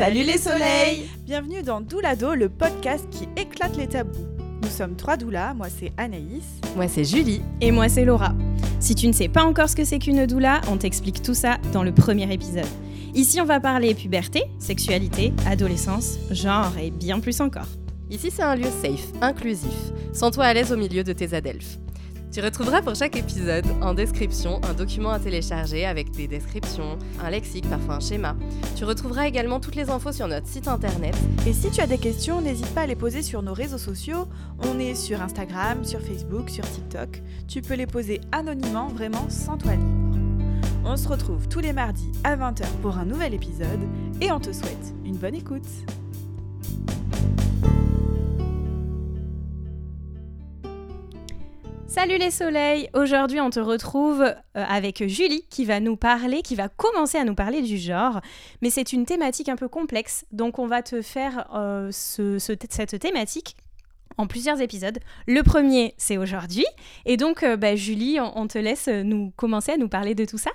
Salut les soleils Bienvenue dans Doulado, le podcast qui éclate les tabous. Nous sommes trois doulas, moi c'est Anaïs. Moi c'est Julie. Et moi c'est Laura. Si tu ne sais pas encore ce que c'est qu'une doula, on t'explique tout ça dans le premier épisode. Ici on va parler puberté, sexualité, adolescence, genre et bien plus encore. Ici c'est un lieu safe, inclusif. Sens-toi à l'aise au milieu de tes adelphes. Tu retrouveras pour chaque épisode en description un document à télécharger avec des descriptions, un lexique, parfois un schéma. Tu retrouveras également toutes les infos sur notre site internet. Et si tu as des questions, n'hésite pas à les poser sur nos réseaux sociaux. On est sur Instagram, sur Facebook, sur TikTok. Tu peux les poser anonymement, vraiment sans toi libre. On se retrouve tous les mardis à 20h pour un nouvel épisode et on te souhaite une bonne écoute. Salut les soleils Aujourd'hui on te retrouve euh, avec Julie qui va nous parler, qui va commencer à nous parler du genre, mais c'est une thématique un peu complexe, donc on va te faire euh, cette thématique en plusieurs épisodes. Le premier c'est aujourd'hui, et donc euh, bah, Julie, on, te laisse nous commencer à nous parler de tout ça.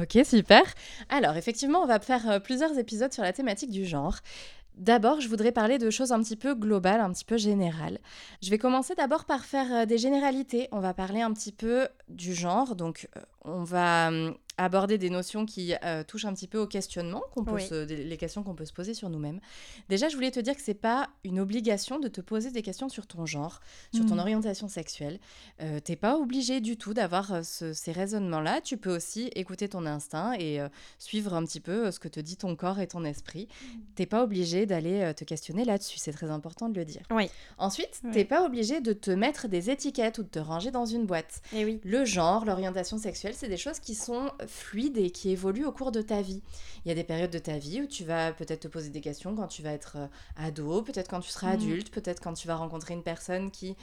Ok, super. Alors, effectivement, on va faire plusieurs épisodes sur la thématique du genre. D'abord, je voudrais parler de choses un petit peu globales, un petit peu générales. Je vais commencer d'abord par faire des généralités. On va parler un petit peu du genre. Donc, on va hum, aborder des notions qui euh, touchent un petit peu au questionnement, qu'on peut les questions qu'on peut se poser sur nous-mêmes. Déjà, je voulais te dire que c'est pas une obligation de te poser des questions sur ton genre, sur ton hmm. orientation sexuelle. Euh, T'es pas obligé du tout d'avoir euh, ces raisonnements-là. Tu peux aussi écouter ton instinct et euh, suivre un petit peu ce que te dit ton corps et ton esprit. Tu hmm. T'es pas obligé d'aller te questionner là-dessus. C'est très important de le dire. Oui. Ensuite, tu t'es pas obligé de te mettre des étiquettes ou de te ranger dans une boîte. Et eh oui. Le genre, l'orientation sexuelle, c'est des choses qui sont fluide et qui évolue au cours de ta vie. Il y a des périodes de ta vie où tu vas peut-être te poser des questions quand tu vas être euh, ado, peut-être quand tu seras mm. adulte, peut-être quand tu vas rencontrer une personne qui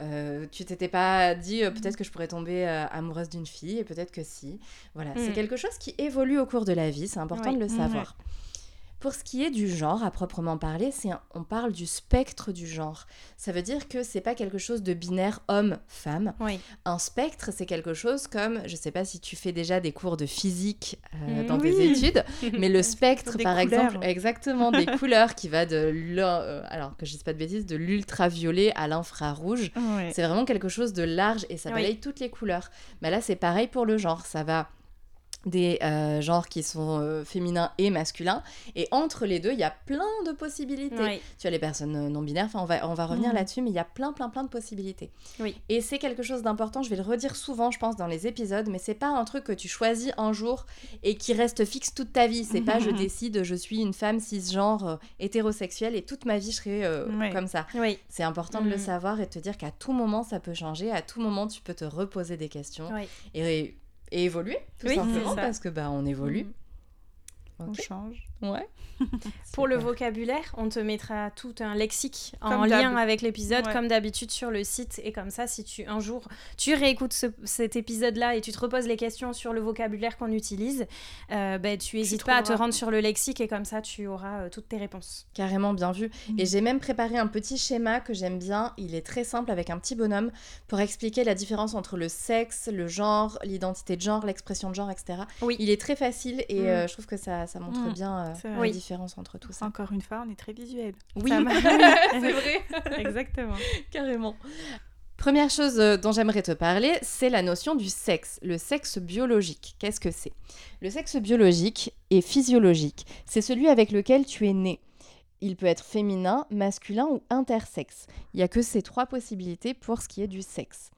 euh, tu t'étais pas dit euh, peut-être que je pourrais tomber amoureuse d'une fille et peut-être que si. Voilà, c'est mm. quelque chose qui évolue au cours de la vie, c'est important de le savoir. Pour ce qui est du genre à proprement parler, c'est on parle du spectre du genre. Ça veut dire que c'est pas quelque chose de binaire homme-femme. Un spectre, c'est quelque chose comme, je sais pas si tu fais déjà des cours de physique euh, dans tes études, mais le spectre, par exemple, exactement des couleurs qui va de, euh, alors que je dis pas de bêtises, de l'ultraviolet à l'infrarouge. C'est vraiment quelque chose de large et ça balaye toutes les couleurs. Mais là, c'est pareil pour le genre. Ça va des euh, genres qui sont euh, féminins et masculins. Et entre les deux, il y a plein de possibilités. Tu as les personnes euh, non binaires, enfin, on va, on va revenir mhm. là-dessus, mais il y a plein, plein, plein de possibilités. Oui. Et c'est quelque chose d'important, je vais le redire souvent, je pense, dans les épisodes, mais c'est pas un truc que tu choisis un jour et qui reste fixe toute ta vie. C'est pas je décide, je suis une femme cisgenre hétérosexuelle et toute ma vie je serai comme ça. Oui. C'est important de le mhm. savoir et de te dire qu'à tout moment ça peut changer, à tout moment tu peux te reposer des questions. Et et évoluer, tout simplement, parce que bah, on évolue. On change. Ouais. Pour le vocabulaire, on te mettra tout un lexique en lien avec l'épisode, comme d'habitude sur le site. Et comme ça, si tu un jour tu réécoutes cet épisode-là et tu te reposes les questions sur le vocabulaire qu'on utilise, euh, ben, tu n'hésites pas à te rendre sur le lexique et comme ça, tu auras euh, toutes tes réponses. Carrément bien vu. Et mm. j'ai même préparé un petit schéma que j'aime bien. Il est très simple avec un petit bonhomme pour expliquer la différence entre le sexe, le genre, l'identité de genre, l'expression de genre, etc. Oui. Il est très facile et mm. euh, je trouve que ça, ça montre mm. bien la différence entre tout ça. Encore une fois, on est très visuel. Oui, c'est vrai. Exactement. Carrément. Première chose euh, dont j'aimerais te parler, c'est la notion du sexe, le sexe biologique. Qu'est-ce que c'est? Le sexe biologique est physiologique. C'est celui avec lequel tu es né. Il peut être féminin, masculin ou intersexe. Il n'y a que ces trois possibilités pour ce qui est du sexe.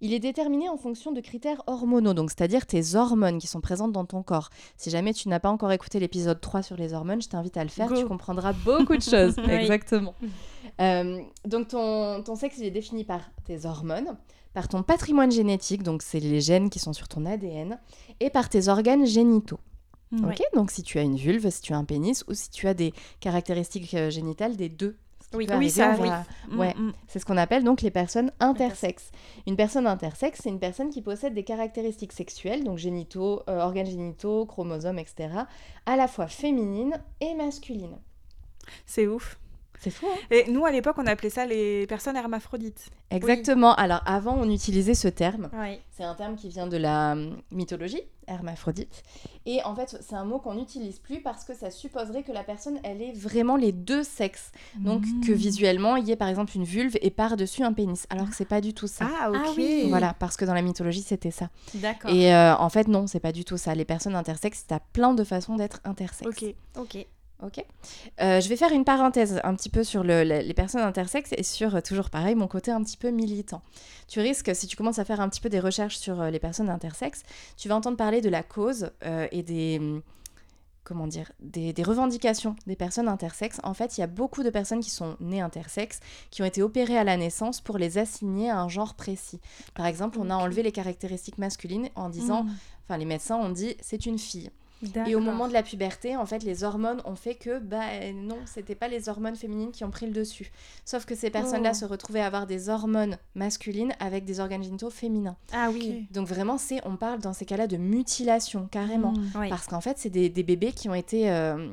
Il est déterminé en fonction de critères hormonaux, donc c'est-à-dire tes hormones qui sont présentes dans ton corps. Si jamais tu n'as pas encore écouté l'épisode 3 sur les hormones, je t'invite à le faire, tu comprendras beaucoup de choses. Exactement. Euh, donc ton, ton sexe, il est défini par tes hormones, par ton patrimoine génétique, donc c'est les gènes qui sont sur ton ADN, et par tes organes génitaux. Ok, donc si tu as une vulve, si tu as un pénis ou si tu as des caractéristiques euh, génitales des deux oui, ça, oui. Mm, ouais, mm. c'est ce qu'on appelle donc les personnes intersexes. Une personne intersexe, c'est une personne qui possède des caractéristiques sexuelles, donc génitaux, euh, organes génitaux, chromosomes, etc., à la fois féminines et masculines. C'est ouf. C'est fou. Hein Et nous, à l'époque, on appelait ça les personnes hermaphrodites. Exactement. Alors avant, on utilisait ce terme. Oui. C'est un terme qui vient de la hum, mythologie, hermaphrodite. Et en fait, c'est un mot qu'on n'utilise plus parce que ça supposerait que la personne, elle ait vraiment les deux sexes. Donc que Mmh. visuellement, il y ait par exemple une vulve et par-dessus un pénis. Alors que c'est pas du tout ça. Ah, ok. Ah oui. Voilà, parce que dans la mythologie, c'était ça. D'accord. Et euh, en fait, non, c'est pas du tout ça. Les personnes intersexes, t'as plein de façons d'être intersexes. Ok. Ok. Ok. Euh, je vais faire une parenthèse un petit peu sur le- le- les personnes intersexes et sur, euh, toujours pareil, mon côté un petit peu militant. Tu risques, si tu commences à faire un petit peu des recherches sur euh, les personnes intersexes, tu vas entendre parler de la cause et des... hum, Comment dire des, des revendications des personnes intersexes. En fait, il y a beaucoup de personnes qui sont nées intersexes, qui ont été opérées à la naissance pour les assigner à un genre précis. Par exemple, on a enlevé les caractéristiques masculines en disant, Mm. enfin les médecins ont dit, c'est une fille. Et au moment de la puberté, en fait, les hormones ont fait que, bah euh, non, c'était pas les hormones féminines qui ont pris le dessus. Sauf que ces personnes-là Oh. se retrouvaient à avoir des hormones masculines avec des organes génitaux féminins. Ah oui. Donc vraiment, c'est, on parle dans ces cas-là de mutilation, carrément. Mm. Oui. Parce qu'en fait, c'est des, des bébés qui ont été... euh,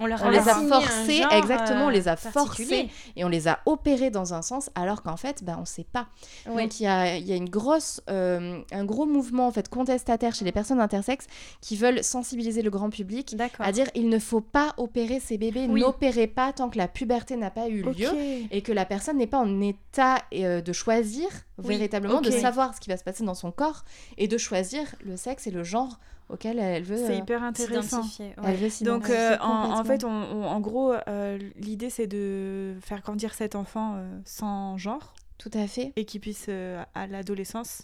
On, leur on les a forcés, exactement, on euh, les a forcés et on les a opérés dans un sens, alors qu'en fait, bah, on sait pas. Oui. Donc il y a, il y a une grosse, euh, un gros mouvement en fait contestataire chez les personnes intersexes qui veulent sensibiliser le grand public à dire il ne faut pas opérer ces bébés, Oui. n'opérez pas tant que la puberté n'a pas eu lieu et que la personne n'est pas en état euh, de choisir Oui, véritablement, de savoir ce qui va se passer dans son corps et de choisir le sexe et le genre auquel elle veut, C'est euh, hyper intéressant. Elle veut Donc, euh, en, fait, on- on- en gros, euh, l'idée, c'est de faire grandir cet enfant sans genre tout à fait. et qu'il puisse, à l'adolescence,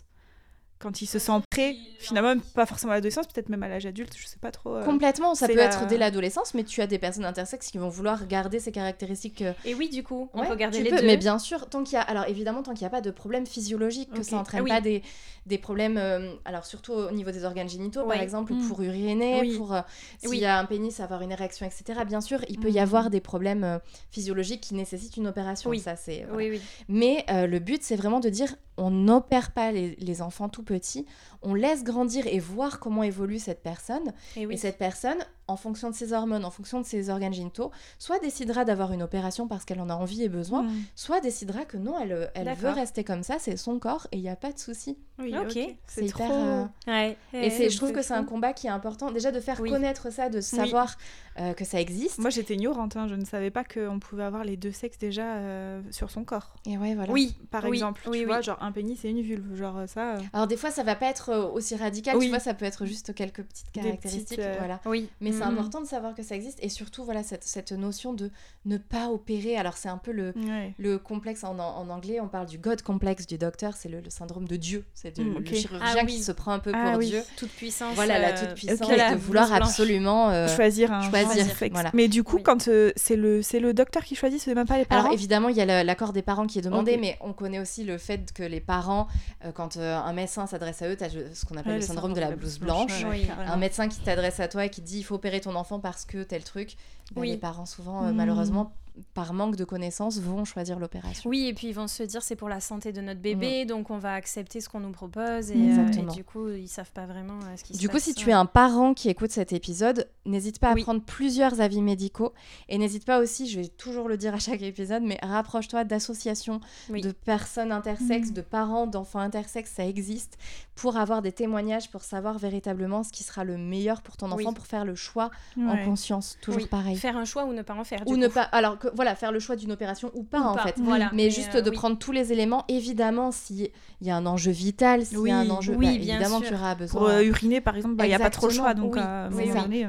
quand il se sent prêt, finalement, pas forcément à l'adolescence, peut-être même à l'âge adulte, je sais pas trop. euh, Complètement, ça peut la- être dès l'adolescence, mais tu as des personnes intersexes qui vont vouloir garder ces caractéristiques euh, Et oui, du coup, on Ouais, peut garder les peux, deux. Mais bien sûr, tant qu'il y a, alors évidemment, tant qu'il n'y a pas de problème physiologique, que ça n'entraîne Ah oui. pas des, des problèmes, euh, alors surtout au niveau des organes génitaux, Ouais. par exemple, Mm. pour uriner, Oui. pour euh, s'il Oui. y a un pénis, avoir une érection, etc. Bien sûr, il peut y Mm. avoir des problèmes euh, physiologiques qui nécessitent une opération. Oui. Ça, c'est, voilà. Oui, oui. Mais euh, le but, c'est vraiment de dire, on n'opère pas les, les enfants tout petits, on laisse grandir et voir comment évolue cette personne. Et oui. Et cette personne, en fonction de ses hormones, en fonction de ses organes génitaux, soit décidera d'avoir une opération parce qu'elle en a envie et besoin, mm. soit décidera que non, elle, elle veut rester comme ça, c'est son corps et il n'y a pas de souci. Oui, Ok. C'est hyper, trop. euh, Ouais. Et c'est, je trouve que c'est un combat qui est important, déjà de faire Oui. connaître ça, de savoir euh, que ça existe. Moi, j'étais ignorante, hein, je ne savais pas qu'on pouvait avoir les deux sexes déjà euh, sur son corps. Et ouais, voilà. Oui. Par Oui, exemple, oui, tu oui. vois, genre un pénis et une vulve, genre euh, ça. euh, Alors des fois, ça va pas être euh, aussi radical, Oui. tu vois, ça peut être juste quelques petites caractéristiques, petites, euh, voilà. Oui. Mais c'est Mhm. important de savoir que ça existe et surtout, voilà, cette, cette notion de ne pas opérer. Alors c'est un peu le, Ouais. le complexe en, en anglais, on parle du God complexe du docteur, c'est le, le syndrome de Dieu, c'est de- Mm, le chirurgien Ah oui. qui se prend un peu Ah pour oui. Dieu. Toute puissance. Voilà, la toute puissance ok, la de vouloir blanche. absolument. euh, choisir un choisir, genre sexe. voilà. Mais du coup, Oui. quand euh, c'est le c'est le docteur qui choisit, c'est même pas les parents? Alors évidemment, il y a l'accord des parents qui est demandé, Ok. mais on connaît aussi le fait que les parents, euh, quand euh, un médecin s'adresse à eux, tu as ce qu'on appelle Ouais, le syndrome de la blouse blanche. Oui. Un médecin qui t'adresse à toi et qui dit il faut opérer ton enfant parce que tel truc, bah, Oui. les parents souvent, euh, Mm. malheureusement, par manque de connaissances, vont choisir l'opération. Oui, et puis ils vont se dire c'est pour la santé de notre bébé, donc on va accepter ce qu'on nous propose. Et, euh, Mm. Et du coup, ils savent pas vraiment euh, ce qui se Du coup, passe. si tu es un parent qui écoute cet épisode, n'hésite pas à Oui. prendre plusieurs avis médicaux et n'hésite pas aussi, je vais toujours le dire à chaque épisode, mais rapproche-toi d'associations, Oui. de personnes intersexes, Mhm. de parents d'enfants intersexes, ça existe, pour avoir des témoignages, pour savoir véritablement ce qui sera le meilleur pour ton enfant, Oui. pour faire le choix en conscience, toujours Oui, pareil. Faire un choix ou ne pas en faire. du Ou ne coup. pas, alors que, voilà, faire le choix d'une opération ou pas Ou en pas, fait. Voilà. Mais, juste euh, de oui. prendre tous les éléments, évidemment, s'il y a un enjeu vital, s'il Oui, y a un enjeu, oui, bah, bien évidemment, sûr. tu auras besoin. Pour euh, uriner, par exemple, il n'y a pas trop le choix. Donc, euh,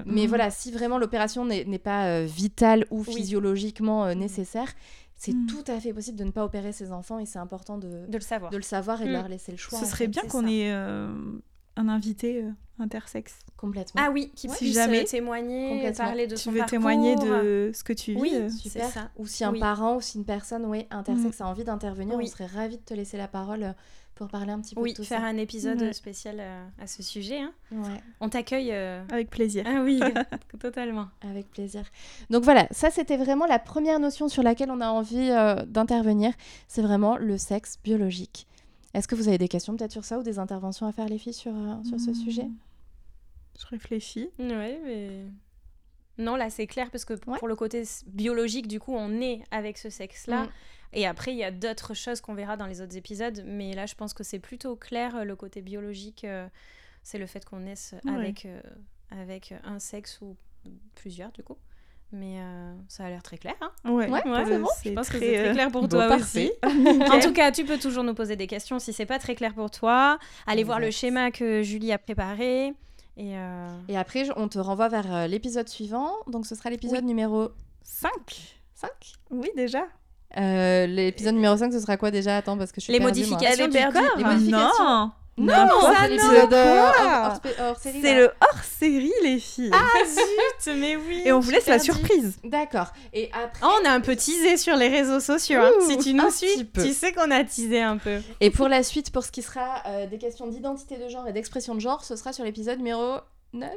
Mais mm. voilà, si vraiment l'opération n'est pas euh, vitale ou physiologiquement euh, nécessaire, c'est Mm. tout à fait possible de ne pas opérer ses enfants et c'est important de, De le savoir. de le savoir et de Mm. leur laisser le choix. Ce serait fait. bien qu'on ait euh, un invité euh, intersexe. Complètement. Ah oui, qui Si puisse jamais euh, témoigner, parler de Tu son veux parcours. témoigner de ce que tu vis Oui, euh, Super. ça. Ou si un Oui. parent ou si une personne oui, intersexe a envie d'intervenir, Oui. on serait ravis de te laisser la parole pour parler un petit peu Oui, de tout faire ça. un épisode Ouais. spécial euh, à ce sujet. hein. Ouais, On t'accueille. euh, Avec plaisir. Ah oui, totalement. avec plaisir. Donc voilà, ça c'était vraiment la première notion sur laquelle on a envie euh, d'intervenir. C'est vraiment le sexe biologique. Est-ce que vous avez des questions peut-être sur ça ou des interventions à faire les filles sur, euh, sur ce Mm. sujet? Je réfléchis. Ouais, mais. Non, là c'est clair parce que Ouais. pour le côté biologique, du coup, on est avec ce sexe-là. Mm. Et après, il y a d'autres choses qu'on verra dans les autres épisodes. Mais là, je pense que c'est plutôt clair euh, le côté biologique. euh, c'est le fait qu'on naisse Ouais. avec, euh, avec un sexe ou plusieurs, du coup. Mais euh, ça a l'air très clair. hein. Ouais, Ouais, c'est bon. Je pense que c'est très euh, clair pour toi parfait. aussi. En tout cas, tu peux toujours nous poser des questions si c'est pas très clair pour toi. Allez voir le schéma que Julie a préparé. Et, euh, Et après, on te renvoie vers l'épisode suivant. Donc, ce sera l'épisode numéro 5 5. Oui, déjà. Euh, l'épisode numéro 5, ce sera quoi déjà? Attends, parce que je suis Les perdue, moi. modifications. Est du corps. Les modifications. Non Non, hors série. C'est le hors-série, les filles. Ah zut, mais oui. Et on vous laisse la surprise. D'accord. Et après. Oh, on a un peu teasé sur les réseaux sociaux. hein. Si tu nous suis, tu sais qu'on a teasé un peu. Et pour la suite, pour ce qui sera euh, des questions d'identité de genre et d'expression de genre, ce sera sur l'épisode numéro 9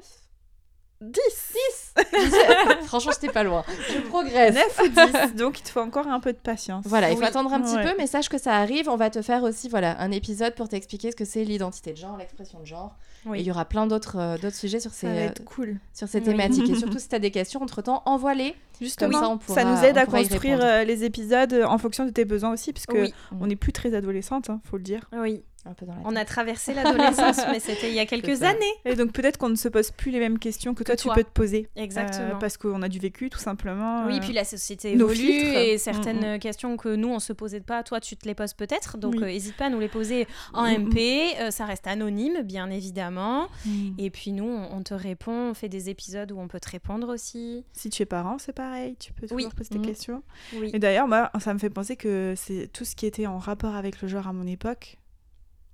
10 Franchement, j'étais pas loin. Je progresse. 9 ou 10, donc il te faut encore un peu de patience. Voilà, il faut attendre un petit Ouais. peu, mais sache que ça arrive. On va te faire aussi voilà, un épisode pour t'expliquer ce que c'est l'identité de genre, l'expression de genre. Oui. Et il y aura plein d'autres euh, d'autres sujets sur ces, euh, cool. sur ces Oui. thématiques. Et surtout, si tu as des questions, entre-temps, envoie-les. Justement, ça, ça, nous aide à construire euh, les épisodes en fonction de tes besoins aussi, puisque Oui. on n'est plus très adolescente, hein, faut le dire. Oui, Un peu dans la on a traversé l'adolescence, mais c'était il y a quelques années. Et donc peut-être qu'on ne se pose plus les mêmes questions que toi, tu peux te poser. Exactement. Euh, parce qu'on a du vécu, tout simplement. Oui, euh, puis la société nos évolue et certaines Mm, euh, questions que nous on se posait pas, toi tu te les poses peut-être. Donc Oui. euh, n'hésite pas à nous les poser en Mm, mm. MP. euh, ça reste anonyme, bien évidemment. mm. Et puis nous on, on te répond, on fait des épisodes où on peut te répondre aussi. Si tu es parent, c'est pareil, tu peux toujours Oui. poser tes Mhm. questions. Oui. Et d'ailleurs, moi, ça me fait penser que c'est tout ce qui était en rapport avec le genre à mon époque.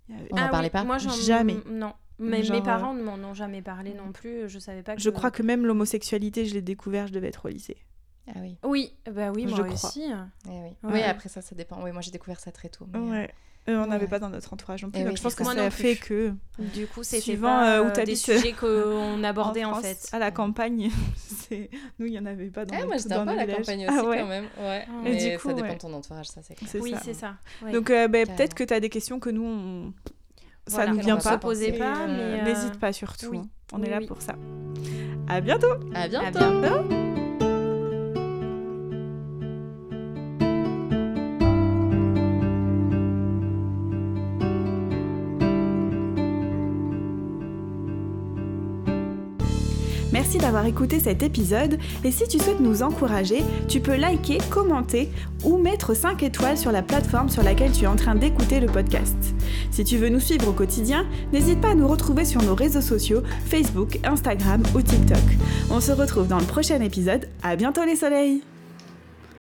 On n'en Ah parlait oui, pas Moi j'en Jamais. Non. Mais Genre, mes euh, parents ne m'en ont jamais parlé non plus. Je savais pas que. Je crois que même l'homosexualité, je l'ai découvert, je devais être au lycée. Ah oui. Oui, bah oui, Je moi crois. aussi. Eh oui. Ouais. Oui, après ça, ça dépend. Oui, moi j'ai découvert ça très tôt. mais, euh, Ouais. On n'avait ouais. pas dans notre entourage non plus. Eh donc oui, je pense c'est que ça. a fait que Du coup, c'était Suivant, pas euh, où euh, des sujets qu'on abordait en, France, fait. à la campagne, c'est nous il y en avait pas dans nos- moi dans peu à la campagne Ah aussi ouais. quand même. Ouais. Et Mais du coup, ça dépend de ton entourage, ça c'est clair. C'est Oui, c'est ça. Donc euh, ben, peut-être que tu as des questions que nous on ça Voilà. nous vient pas. Et, pas, euh, mais, n'hésite pas surtout. hein. On est là pour ça. À bientôt. À bientôt. Merci d'avoir écouté cet épisode et si tu souhaites nous encourager, tu peux liker, commenter ou mettre 5 étoiles sur la plateforme sur laquelle tu es en train d'écouter le podcast. Si tu veux nous suivre au quotidien, n'hésite pas à nous retrouver sur nos réseaux sociaux, Facebook, Instagram ou TikTok. On se retrouve dans le prochain épisode. À bientôt les soleils